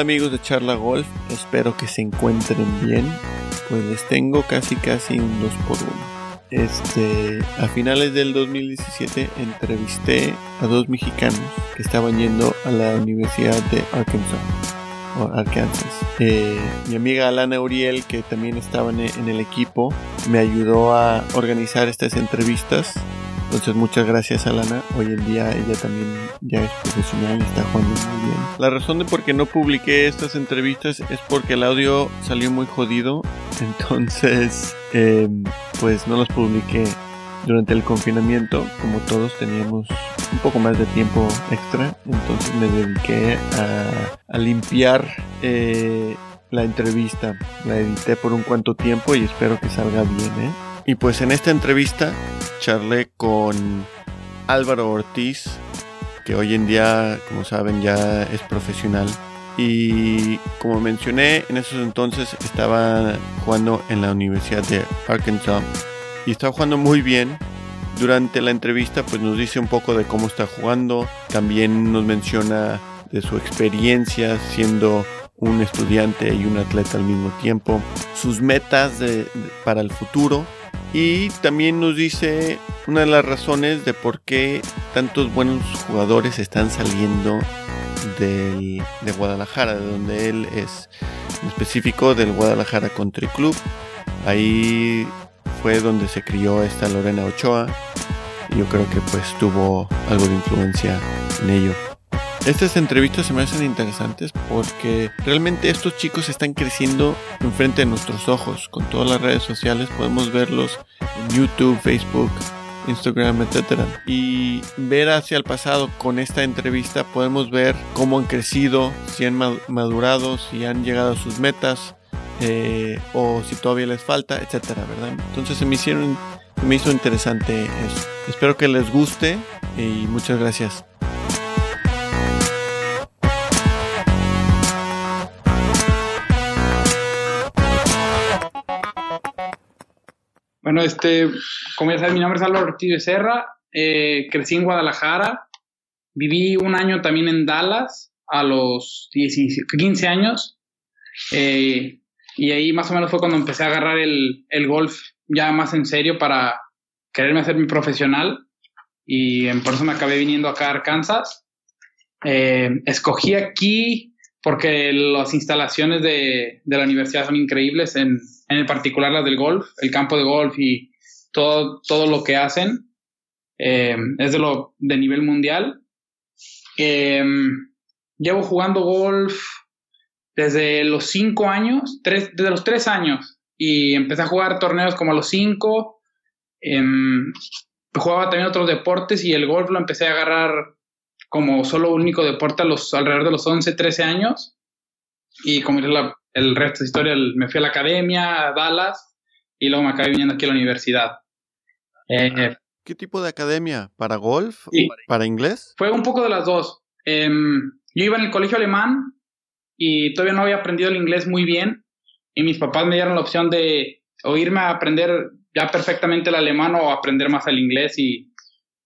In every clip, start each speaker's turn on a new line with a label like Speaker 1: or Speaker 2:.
Speaker 1: Amigos de Charla Golf, espero que se encuentren bien. Pues les tengo casi casi un 2 por 1 Este, a finales del 2017 entrevisté a dos mexicanos que estaban yendo a la Universidad de Arkansas. Arkansas. Eh, mi amiga Alana Uriel, que también estaba en el equipo, me ayudó a organizar estas entrevistas entonces muchas gracias Alana. Hoy en día ella también ya es profesional y está jugando muy bien. La razón de por qué no publiqué estas entrevistas es porque el audio salió muy jodido. Entonces em, pues no los publiqué durante el confinamiento. Como todos teníamos un poco más de tiempo extra. Entonces me dediqué a, limpiar eh, la entrevista. La edité por un cuanto tiempo y espero que salga bien. ¿eh? Y pues en esta entrevista charlé con Álvaro Ortiz, que hoy en día, como saben, ya es profesional. Y como mencioné, en esos entonces estaba jugando en la Universidad de Arkansas y estaba jugando muy bien. Durante la entrevista pues nos dice un poco de cómo está jugando, también nos menciona de su experiencia siendo un estudiante y un atleta al mismo tiempo, sus metas para el futuro y también nos dice una de las razones de por qué tantos buenos jugadores están saliendo de Guadalajara, de donde él es específico del Guadalajara Country Club. Ahí fue donde se crió esta Lorena Ochoa. Y yo creo que pues tuvo algo de influencia en ello. Estas entrevistas se me hacen interesantes porque realmente estos chicos están creciendo enfrente de nuestros ojos. Con todas las redes sociales podemos verlos en YouTube, Facebook, Instagram, etc. Y ver hacia el pasado con esta entrevista podemos ver cómo han crecido, si han madurado, si han llegado a sus metas eh, o si todavía les falta, etcétera, ¿verdad? Entonces se me hicieron, me hizo interesante eso. Espero que les guste y muchas gracias.
Speaker 2: Bueno, este, como ya sabes, mi nombre es Álvaro Ortiz de Serra, eh, crecí en Guadalajara, viví un año también en Dallas a los 15 años, eh, y ahí más o menos fue cuando empecé a agarrar el, golf ya más en serio para quererme hacer mi profesional, y por eso me acabé viniendo acá a Arkansas. Eh, escogí aquí porque las instalaciones de, de la universidad son increíbles en en particular las del golf, el campo de golf y todo, todo lo que hacen. Eh, es de lo de nivel mundial. Eh, llevo jugando golf desde los cinco años, tres, desde los tres años, y empecé a jugar torneos como a los cinco. Em, jugaba también otros deportes y el golf lo empecé a agarrar como solo único deporte a los alrededor de los 11, 13 años. Y como la, el resto de historia, me fui a la academia, a Dallas, y luego me acabé viniendo aquí a la universidad.
Speaker 1: Eh, ¿Qué tipo de academia? ¿Para golf? ¿Para inglés?
Speaker 2: Fue un poco de las dos. Em, yo iba en el colegio alemán y todavía no había aprendido el inglés muy bien, y mis papás me dieron la opción de o irme a aprender ya perfectamente el alemán o aprender más el inglés, y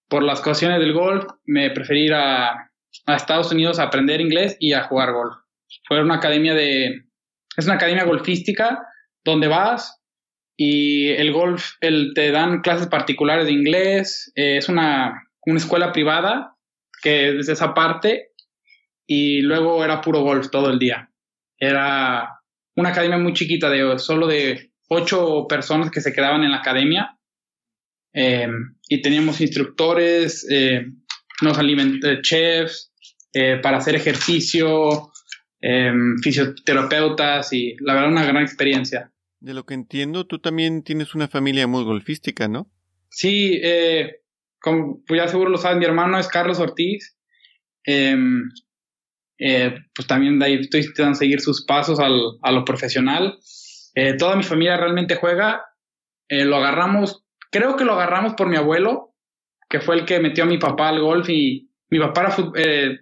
Speaker 2: por las cuestiones del golf me preferí ir a, Estados Unidos a aprender inglés y a jugar golf. Fue una academia de es una academia golfística donde vas y el golf, el, te dan clases particulares de inglés, eh, es una, una escuela privada que es esa parte y luego era puro golf todo el día. Era una academia muy chiquita de solo de ocho personas que se quedaban en la academia eh, y teníamos instructores, eh, nos chefs para hacer ejercicio, Em, fisioterapeutas y la verdad una gran experiencia.
Speaker 1: De lo que entiendo, tú también tienes una familia muy golfística, ¿no?
Speaker 2: Sí, eh, como pues ya seguro lo saben, mi hermano es Carlos Ortiz. Em, eh, pues también de ahí estoy intentando seguir sus pasos al, a lo profesional. Eh, toda mi familia realmente juega. lo agarramos, creo que lo agarramos por mi abuelo, que fue el que metió a mi papá al golf y mi papá era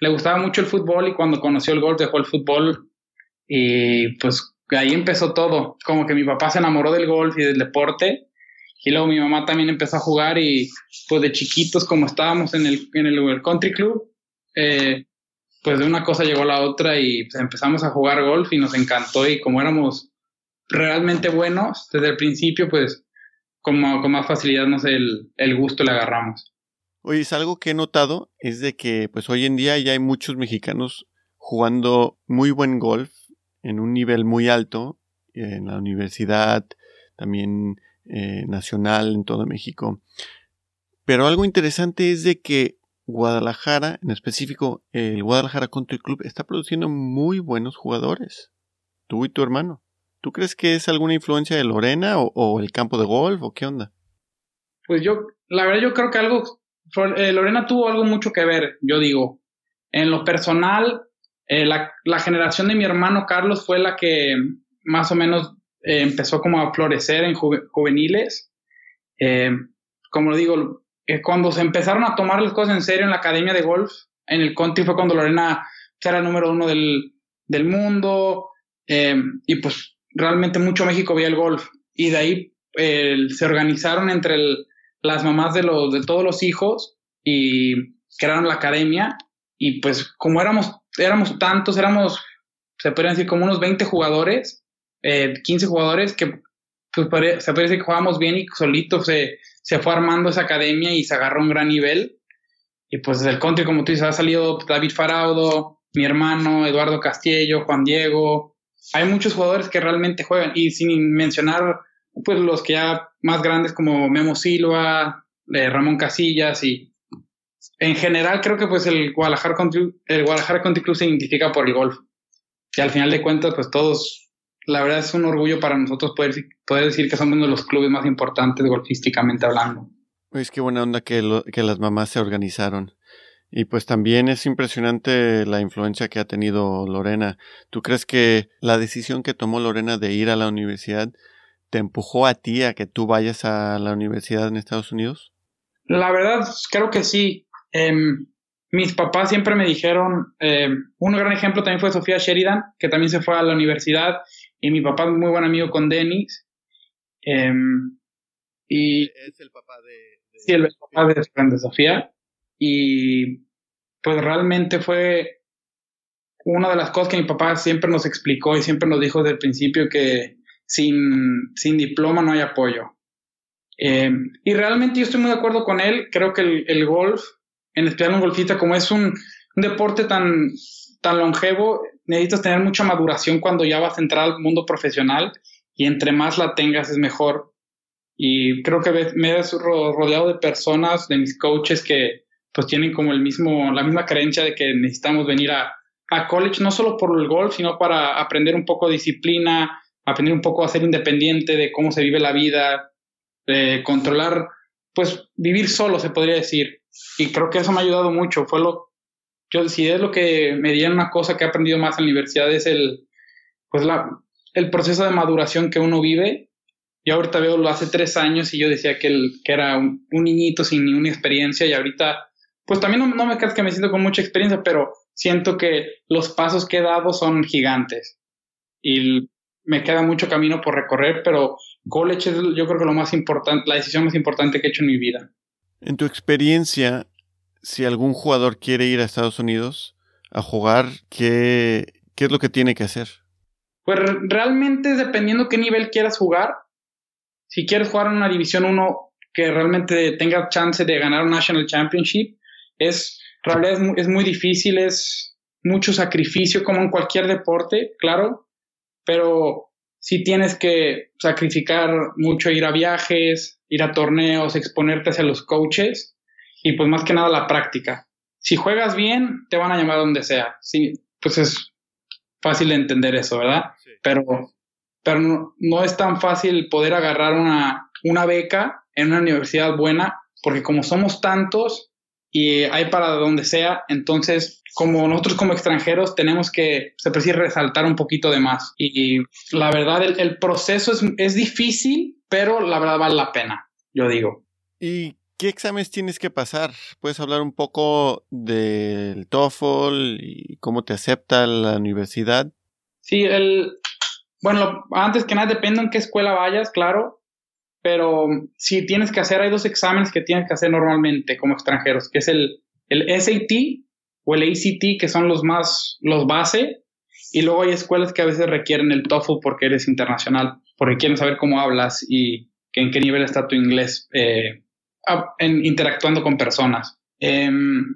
Speaker 2: le gustaba mucho el fútbol y cuando conoció el golf dejó el fútbol y pues ahí empezó todo. Como que mi papá se enamoró del golf y del deporte y luego mi mamá también empezó a jugar y pues de chiquitos como estábamos en el, en el country club, eh, pues de una cosa llegó a la otra y pues, empezamos a jugar golf y nos encantó y como éramos realmente buenos desde el principio, pues como, con más facilidad, no sé, el, gusto le agarramos.
Speaker 1: Oye, es algo que he notado, es de que pues hoy en día ya hay muchos mexicanos jugando muy buen golf en un nivel muy alto, en la universidad, también eh, nacional en todo México. Pero algo interesante es de que Guadalajara, en específico el Guadalajara Country Club, está produciendo muy buenos jugadores. Tú y tu hermano. ¿Tú crees que es alguna influencia de Lorena o, el campo de golf o qué onda?
Speaker 2: Pues yo, la verdad, yo creo que algo, eh, Lorena tuvo algo mucho que ver, yo digo. En lo personal, eh, la, generación de mi hermano Carlos fue la que más o menos eh, empezó como a florecer en juveniles. como digo, cuando se empezaron a tomar las cosas en serio en la academia de golf, en el country fue cuando Lorena era el número uno del, del mundo, y pues realmente mucho México veía el golf y de ahí se organizaron entre las mamás de, los, de todos los hijos y crearon la academia y pues como éramos, éramos tantos, éramos, se podrían decir como unos 20 jugadores, eh, 15 jugadores que pues, se puede decir que jugábamos bien y solito se, se fue armando esa academia y se agarró un gran nivel. Y pues desde el country, como tú dices, ha salido David Faraudo, mi hermano, Eduardo Castillo, Juan Diego, hay muchos jugadores que realmente juegan y sin mencionar pues los que ya más grandes como Memo Silva, eh, Ramón Casillas y en general creo que pues el Guadalajara Country, el Guadalajara Country Club se identifica por el golf. Y al final de cuentas pues todos, la verdad es un orgullo para nosotros poder, decir que somos uno de los clubes más importantes golfísticamente hablando.
Speaker 1: Es que buena onda que, que las mamás se organizaron. Y pues también es impresionante la influencia que ha tenido Lorena. ¿Tú crees que la decisión que tomó Lorena de ir a la universidad te empujó a ti a que tú vayas a la universidad en Estados Unidos?
Speaker 2: La verdad, creo que sí. Em, mis papás siempre me dijeron, em, un gran ejemplo también fue Sofía Sheridan, que también se fue a la universidad, y mi papá es muy buen amigo con Dennis. Em, y
Speaker 1: es el papá de,
Speaker 2: sí, el papá de Sofía. Y pues realmente fue una de las cosas que mi papá siempre nos explicó y siempre nos dijo desde el principio que sin, sin diploma no hay apoyo. Eh, y realmente yo estoy muy de acuerdo con él. Creo que el, golf, en especial un golfista, como es un, deporte tan, tan longevo, necesitas tener mucha maduración cuando ya vas a entrar al mundo profesional y entre más la tengas es mejor. Y creo que me he rodeado de personas, de mis coaches que, pues tienen como el mismo, la misma creencia de que necesitamos venir a, college no solo por el golf, sino para aprender un poco disciplina, aprender un poco a ser independiente de cómo se vive la vida, de controlar, pues vivir solo, se podría decir. Y creo que eso me ha ayudado mucho. Fue lo, yo si es lo que me dieron una cosa que he aprendido más en la universidad es el, pues la, el proceso de maduración que uno vive. Yo ahorita veo lo hace tres años y yo decía que, el, que era un, un niñito sin ninguna experiencia y ahorita pues también no, me creas que me siento con mucha experiencia, pero siento que los pasos que he dado son gigantes y me queda mucho camino por recorrer, pero college es yo creo que lo más importante, la decisión más importante que he hecho en mi vida.
Speaker 1: En tu experiencia, si algún jugador quiere ir a Estados Unidos a jugar, ¿qué, qué es lo que tiene que hacer?
Speaker 2: Pues realmente dependiendo qué nivel quieras jugar. Si quieres jugar en una División 1 que realmente tenga chance de ganar un National Championship, es, realidad es muy, difícil, es mucho sacrificio como en cualquier deporte, claro, pero si tienes que sacrificar mucho ir a viajes, ir a torneos, exponerte hacia los coaches y pues más que nada la práctica. Si juegas bien, te van a llamar donde sea. Sí, pues es fácil de entender eso, ¿verdad? Pero, pero no, no, es tan fácil poder agarrar una, una beca en una universidad buena, porque como somos tantos, y hay para donde sea, entonces como nosotros como extranjeros tenemos que, se puede resaltar un poquito de más. Y la verdad, el, proceso es, es, difícil, pero la verdad vale la pena, yo digo.
Speaker 1: ¿Y qué exámenes tienes que pasar? ¿Puedes hablar un poco del TOEFL y cómo te acepta la universidad?
Speaker 2: Sí, el, bueno, antes que nada depende en qué escuela vayas, claro pero si tienes que hacer, hay dos exámenes que tienes que hacer normalmente como extranjeros, que es el, el SAT o el ACT, que son los más, los base, y luego hay escuelas que a veces requieren el TOEFL porque eres internacional, porque quieren saber cómo hablas y en qué nivel está tu inglés eh, en, interactuando con personas. Em,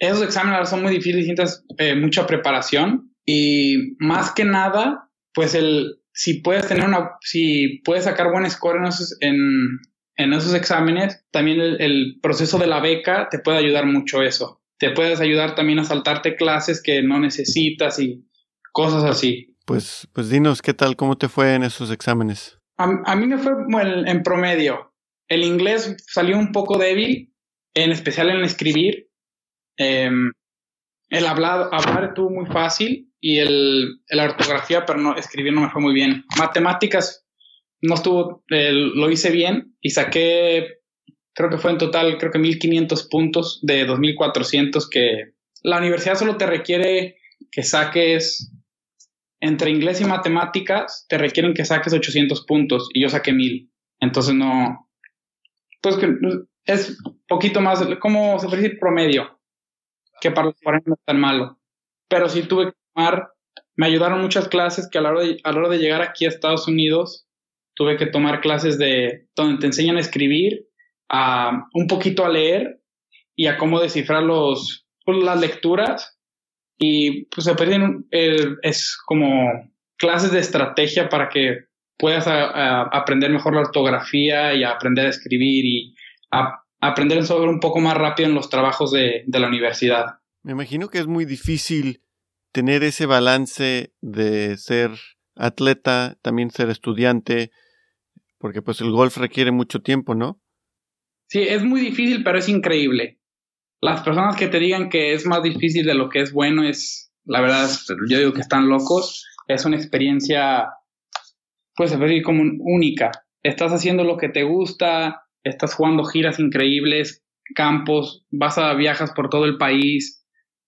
Speaker 2: esos exámenes son muy difíciles, necesitas eh, mucha preparación y más que nada, pues el, si puedes tener una, si puedes sacar buen score en esos, en, en esos exámenes, también el, el, proceso de la beca te puede ayudar mucho eso. Te puedes ayudar también a saltarte clases que no necesitas y cosas así.
Speaker 1: Pues, pues dinos, ¿qué tal? ¿Cómo te fue en esos exámenes?
Speaker 2: A, a mí me fue en, en promedio. El inglés salió un poco débil, en especial en escribir. Eh, el hablar, hablar estuvo muy fácil y el, la ortografía, pero no, escribir no me fue muy bien. Matemáticas no estuvo, lo hice bien y saqué, creo que fue en total, creo que 1500 puntos de 2400 que la universidad solo te requiere que saques entre inglés y matemáticas, te requieren que saques 800 puntos y yo saqué 1000. Entonces no, pues es poquito más, como se puede decir, promedio, que para los foreign no es tan malo. Pero sí tuve que me ayudaron muchas clases que a la hora de, a la hora de llegar aquí a Estados Unidos, tuve que tomar clases de donde te enseñan a escribir, a un poquito a leer y a cómo descifrar los, pues, las lecturas. Y pues se eh, es como clases de estrategia para que puedas aprender mejor la ortografía y aprender a escribir y a, aprender sobre un poco más rápido en los trabajos de, de la universidad.
Speaker 1: Me imagino que es muy difícil tener ese balance de ser atleta, también ser estudiante, porque pues el golf requiere mucho tiempo, ¿no?
Speaker 2: Sí, es muy difícil, pero es increíble. Las personas que te digan que es más difícil de lo que es bueno es, la verdad, yo digo que están locos. Es una experiencia, pues, se puede decir como única. Estás haciendo lo que te gusta, estás jugando giras increíbles, campos, vas a viajas por todo el país,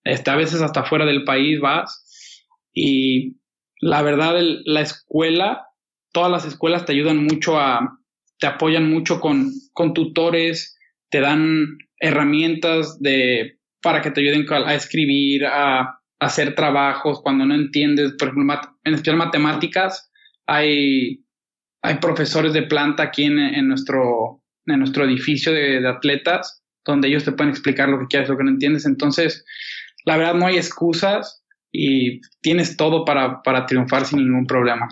Speaker 2: este, a veces hasta fuera del país vas. Y la verdad, la escuela, todas las escuelas te ayudan mucho a, te apoyan mucho con, con tutores, te dan herramientas de, para que te ayuden a, escribir, a, a, hacer trabajos cuando no entiendes, por ejemplo, en especial matemáticas, hay, hay profesores de planta aquí en, en nuestro, en nuestro edificio de, de, atletas, donde ellos te pueden explicar lo que quieres, lo que no entiendes. Entonces, la verdad no hay excusas y tienes todo para, para triunfar sin ningún problema.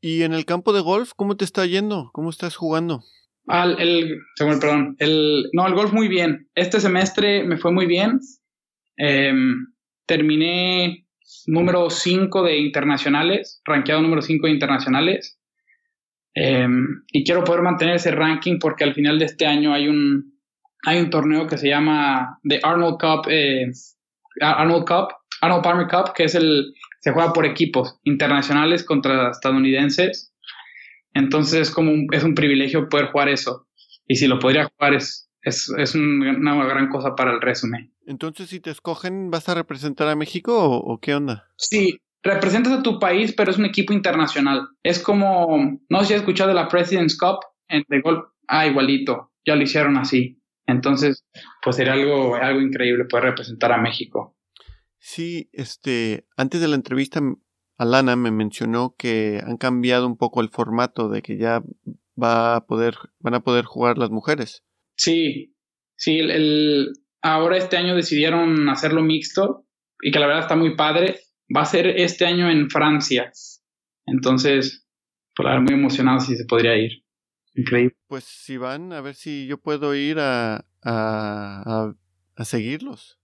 Speaker 1: ¿Y en el campo de golf, cómo te está yendo? ¿Cómo estás jugando?
Speaker 2: Al, el, según, perdón, el, no, el golf muy bien. Este semestre me fue muy bien. Eh, terminé número 5 de internacionales, rankeado número 5 de internacionales. Eh, y quiero poder mantener ese ranking porque al final de este año hay un, hay un torneo que se llama The Arnold Cup, eh, Arnold Cup, Arnold Palmer Cup, que es el, se juega por equipos internacionales contra estadounidenses. Entonces es como un, es un privilegio poder jugar eso. Y si lo podría jugar es, es, es un, una gran cosa para el resumen.
Speaker 1: Entonces, si te escogen, ¿vas a representar a México o, o qué onda?
Speaker 2: Sí, representas a tu país, pero es un equipo internacional. Es como, no sé si has escuchado de la President's Cup en de golf. Ah, igualito, ya lo hicieron así. Entonces, pues sería algo, algo increíble poder representar a México.
Speaker 1: Sí, este, antes de la entrevista, Alana me mencionó que han cambiado un poco el formato de que ya va a poder, van a poder jugar las mujeres.
Speaker 2: Sí, sí, el, el ahora este año decidieron hacerlo mixto y que la verdad está muy padre va a ser este año en Francia. Entonces, pues la verdad, muy emocionado si se podría ir. Increíble.
Speaker 1: Pues si van, a ver si yo puedo ir a, a, a, a seguirlos.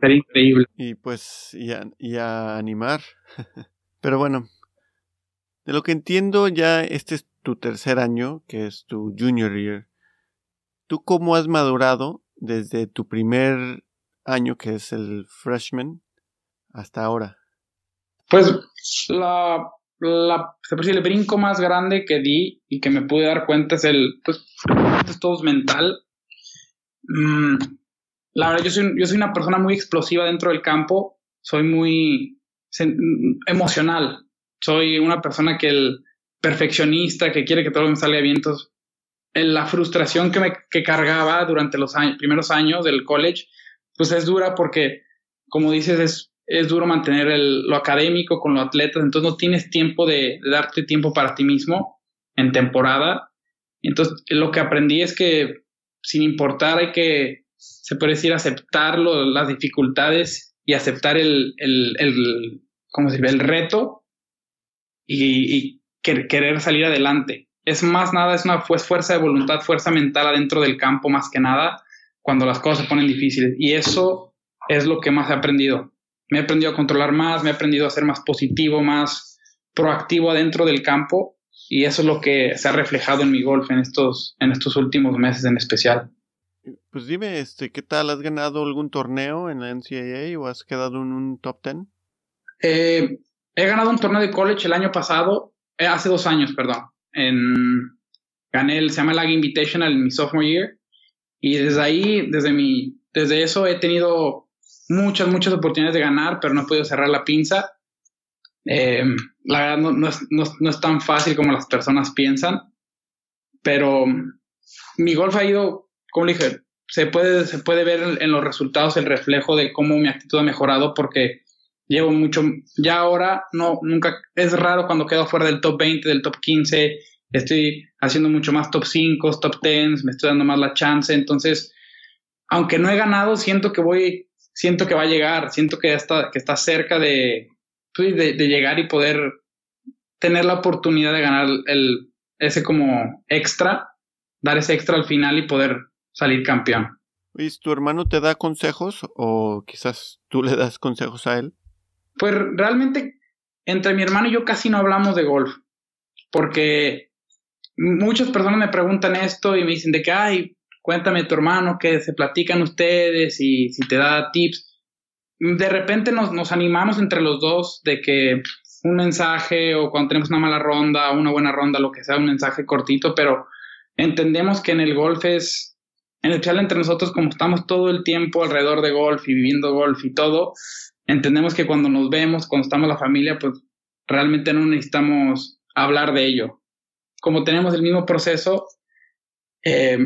Speaker 2: Sería increíble.
Speaker 1: Y pues, y a, y a animar. Pero bueno, de lo que entiendo, ya este es tu tercer año, que es tu junior year. ¿Tú cómo has madurado desde tu primer año, que es el freshman, hasta ahora?
Speaker 2: Pues la, la el brinco más grande que di y que me pude dar cuenta es el, pues, es todo mental. Mm, la verdad, yo soy, yo soy una persona muy explosiva dentro del campo, soy muy emocional, soy una persona que el perfeccionista, que quiere que todo me salga bien, entonces, la frustración que me que cargaba durante los años, primeros años del college, pues es dura porque como dices, es, es duro mantener lo académico con los atletas, entonces no tienes tiempo de, darte tiempo para ti mismo en temporada. Entonces, lo que aprendí es que sin importar hay que, se puede decir, aceptar las dificultades y aceptar el, el, el ¿cómo se dice? el reto y, querer salir adelante. Es más nada, es una fuerza de voluntad, fuerza mental adentro del campo más que nada cuando las cosas se ponen difíciles. Y eso es lo que más he aprendido. Me he aprendido a controlar más, me he aprendido a ser más positivo, más proactivo adentro del campo y eso es lo que se ha reflejado en mi golf en estos, en estos últimos meses en especial.
Speaker 1: Pues dime, este, ¿qué tal? ¿Has ganado algún torneo en la NCAA o has quedado en un top ten?
Speaker 2: Eh, he ganado un torneo de college el año pasado, eh, hace dos años, perdón. En, gané el, se llama Lag Invitational en mi sophomore year. Y desde ahí, desde mi, desde eso he tenido muchas, muchas oportunidades de ganar, pero no he podido cerrar la pinza. Eh, la verdad no, no, es, no, es, tan fácil como las personas piensan, pero mi golf ha ido, como dije, se puede, se puede ver en los resultados el reflejo de cómo mi actitud ha mejorado porque llevo mucho, ya ahora no, nunca, es raro cuando quedo fuera del top 20, del top 15, estoy haciendo mucho más top 5, top 10, me estoy dando más la chance, entonces, aunque no he ganado, siento que voy, siento que va a llegar, siento que está, que está cerca de, pues, de, de llegar y poder tener la oportunidad de ganar el, ese como extra, dar ese extra al final y poder salir campeón.
Speaker 1: ¿Y tu hermano te da consejos o quizás tú le das consejos a él?
Speaker 2: Pues realmente entre mi hermano y yo casi no hablamos de golf, porque muchas personas me preguntan esto y me dicen de que, ay, cuéntame tu hermano, que se platican ustedes y si te da tips. De repente nos, nos animamos entre los dos de que un mensaje o cuando tenemos una mala ronda, una buena ronda, lo que sea, un mensaje cortito, pero entendemos que en el golf es, en especial entre nosotros, como estamos todo el tiempo alrededor de golf y viviendo golf y todo, entendemos que cuando nos vemos, cuando estamos la familia, pues realmente no necesitamos hablar de ello. Como tenemos el mismo proceso, eh,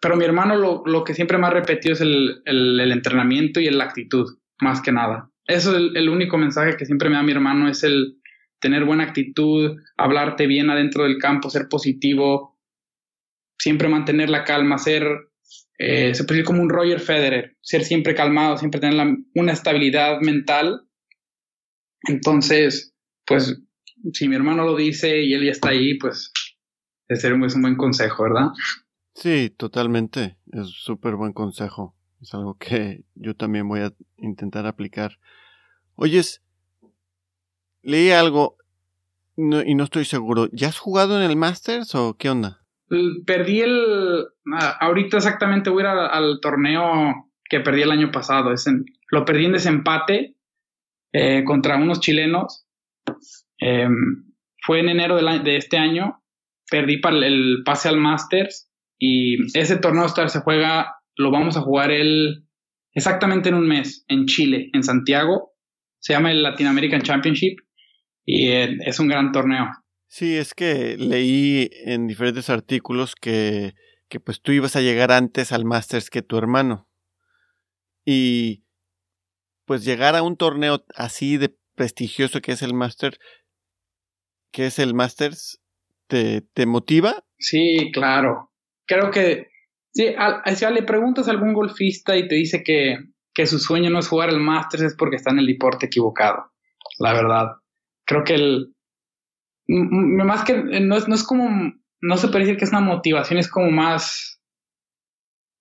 Speaker 2: pero mi hermano lo, lo, que siempre me ha repetido es el, el, entrenamiento y la actitud, más que nada. Eso es el, único mensaje que siempre me da mi hermano, es el tener buena actitud, hablarte bien adentro del campo, ser positivo, siempre mantener la calma, ser eh, como un Roger Federer, ser siempre calmado, siempre tener una estabilidad mental. Entonces, pues, si mi hermano lo dice y él ya está ahí, pues, es un buen consejo, ¿verdad?
Speaker 1: Sí, totalmente. Es súper buen consejo. Es algo que yo también voy a intentar aplicar. Oyes, leí algo y no estoy seguro. ¿Ya has jugado en el Masters o qué onda?
Speaker 2: Perdí el. Ahorita exactamente voy a ir al, torneo que perdí el año pasado. Lo perdí en desempate eh, contra unos chilenos. Em, fue en enero de, este año. Perdí para el, pase al Masters. Y ese torneo se juega. Lo vamos a jugar el, exactamente en un mes en Chile, en Santiago. Se llama el Latin American Championship. Y eh, es un gran torneo.
Speaker 1: Sí, es que leí en diferentes artículos que, que pues tú ibas a llegar antes al Masters que tu hermano. Y pues llegar a un torneo así de prestigioso que es el Masters, que es el Masters, ¿te, te motiva?
Speaker 2: Sí, claro. Creo que sí, si le preguntas a algún golfista y te dice que, que su sueño no es jugar el Masters es porque está en el deporte equivocado, la verdad. Creo que el, más que no es, no es como, no se puede decir que es una motivación, es como más,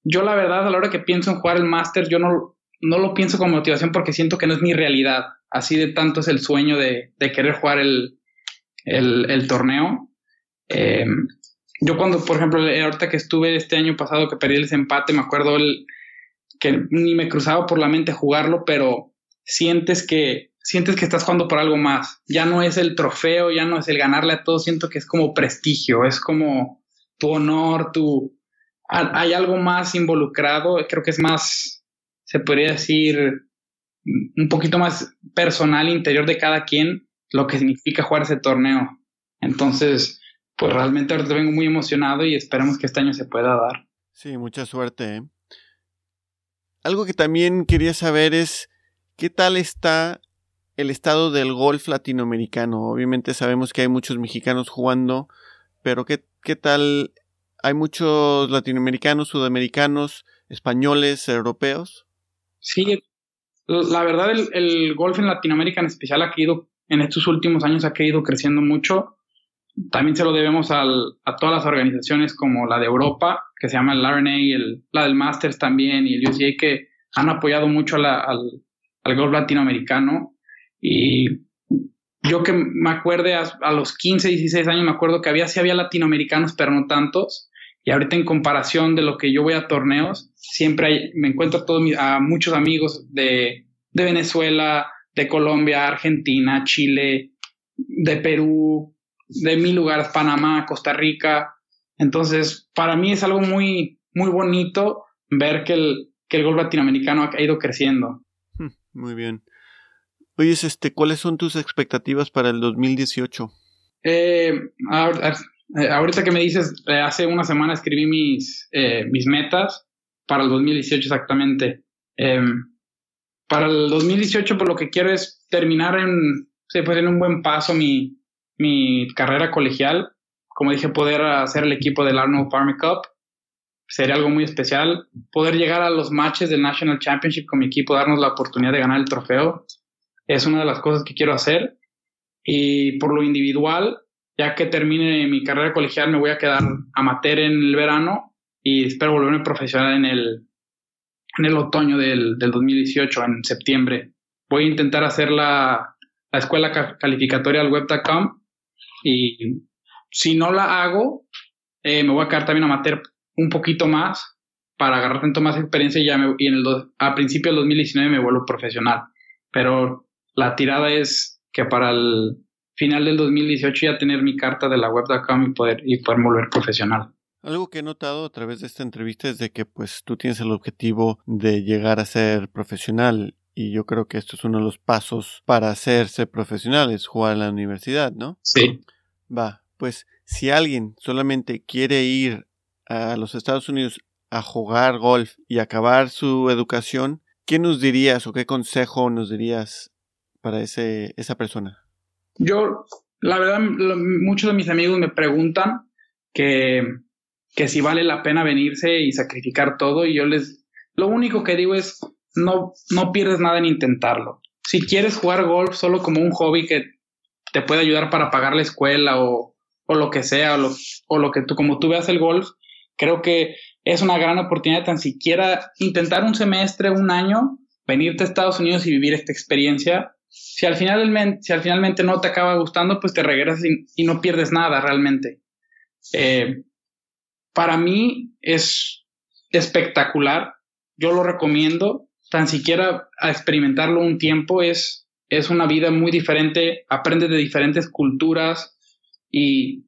Speaker 2: yo la verdad a la hora que pienso en jugar el máster, yo no, no lo pienso como motivación porque siento que no es mi realidad, así de tanto es el sueño de, de querer jugar el, el, torneo. Eh, yo cuando, por ejemplo, ahorita que estuve este año pasado que perdí el desempate, me acuerdo que ni me cruzaba por la mente jugarlo, pero sientes que sientes que estás jugando por algo más. Ya no es el trofeo, ya no es el ganarle a todos, siento que es como prestigio, es como tu honor, tu... Hay algo más involucrado, creo que es más, se podría decir, un poquito más personal, interior de cada quien, lo que significa jugar ese torneo. Entonces, pues realmente ahorita vengo muy emocionado y esperemos que este año se pueda dar.
Speaker 1: Sí, mucha suerte. ¿eh? Algo que también quería saber es ¿qué tal está el estado del golf latinoamericano? Obviamente sabemos que hay muchos mexicanos jugando, pero ¿qué, qué tal? ¿Hay muchos latinoamericanos, sudamericanos, españoles, europeos?
Speaker 2: Sí, la verdad el, el golf en Latinoamérica en especial ha ido, en estos últimos años ha ido creciendo mucho también se lo debemos a todas las organizaciones como la de Europa, que se llama el RNA, la del Masters también y el USGA, que han apoyado mucho al, golf latinoamericano. Y yo que me acuerde a, los 15, 16 años, me acuerdo que había, sí había latinoamericanos, pero no tantos. Y ahorita en comparación de lo que yo voy a torneos, siempre hay, me encuentro a, muchos amigos de Venezuela, de Colombia, Argentina, Chile, de Perú, de mil lugares, Panamá, Costa Rica. Entonces, para mí es algo muy, muy bonito ver que el, que el golf latinoamericano ha ido creciendo.
Speaker 1: Hmm, muy bien. Oye, este, ¿cuáles son tus expectativas para el 2018?
Speaker 2: Eh, eh, ahorita que me dices, eh, hace una semana escribí mis, eh, mis metas para el 2018 exactamente. Em, para el 2018, por lo que quiero es terminar en, pues en un buen paso mi, mi carrera colegial. Como dije, poder hacer el equipo del Arnold Farmer Cup sería algo muy especial. Poder llegar a los matches del National Championship con mi equipo, darnos la oportunidad de ganar el trofeo, es una de las cosas que quiero hacer. Y por lo individual, ya que termine mi carrera colegial, me voy a quedar amateur en el verano y espero volverme profesional en el, en el otoño del, del 2018, en septiembre. Voy a intentar hacer la, la escuela calificatoria al web.com y si no la hago, eh, me voy a quedar también a meter un poquito más para agarrar tanto más experiencia y, ya me, y en el a principio del 2019 me vuelvo profesional. Pero la tirada es que para el final del 2018 ya tener mi carta de la web.com y poder, y poder volver profesional.
Speaker 1: Algo que he notado a través de esta entrevista es de que pues tú tienes el objetivo de llegar a ser profesional y yo creo que esto es uno de los pasos para hacerse profesionales, jugar en la universidad, ¿no?
Speaker 2: Sí.
Speaker 1: Va, pues si alguien solamente quiere ir a los Estados Unidos a jugar golf y acabar su educación, ¿qué nos dirías o qué consejo nos dirías para ese, esa persona?
Speaker 2: Yo, la verdad, muchos de mis amigos me preguntan que, que si vale la pena venirse y sacrificar todo y yo les, lo único que digo es, no, no pierdes nada en intentarlo. Si quieres jugar golf solo como un hobby que te puede ayudar para pagar la escuela o, o lo que sea, o lo, o lo que tú, como tú veas el golf, creo que es una gran oportunidad tan siquiera intentar un semestre, un año, venirte a Estados Unidos y vivir esta experiencia. Si al, final, si al finalmente no te acaba gustando, pues te regresas y, no pierdes nada realmente. Eh, para mí es espectacular. Yo lo recomiendo tan siquiera a experimentarlo un tiempo es, es una vida muy diferente, aprendes de diferentes culturas y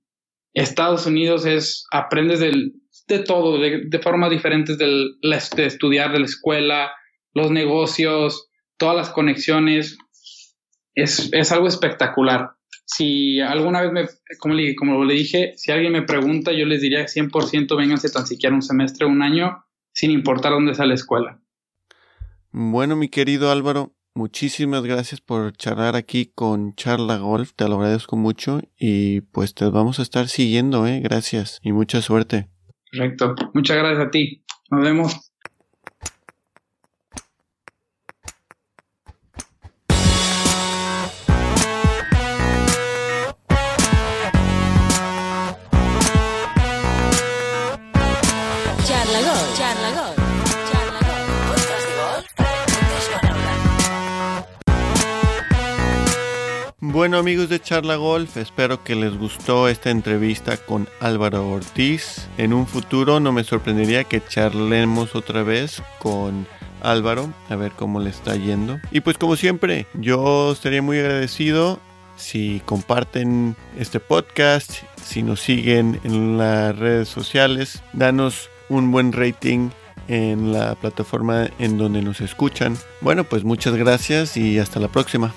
Speaker 2: Estados Unidos es, aprendes de todo, de, de formas diferentes del, de estudiar, de la escuela, los negocios, todas las conexiones. Es, es algo espectacular. Si alguna vez me, como le, como le dije, si alguien me pregunta, yo les diría 100% vénganse tan siquiera un semestre, un año, sin importar dónde sea la escuela.
Speaker 1: Bueno, mi querido Álvaro, muchísimas gracias por charlar aquí con Charla Golf, te lo agradezco mucho y pues te vamos a estar siguiendo, ¿eh? Gracias y mucha suerte.
Speaker 2: Perfecto, muchas gracias a ti. Nos vemos.
Speaker 1: Bueno amigos de Charla Golf, espero que les gustó esta entrevista con Álvaro Ortiz. En un futuro no me sorprendería que charlemos otra vez con Álvaro, a ver cómo le está yendo. Y pues como siempre, yo estaría muy agradecido si comparten este podcast, si nos siguen en las redes sociales, danos un buen rating en la plataforma en donde nos escuchan. Bueno, pues muchas gracias y hasta la próxima.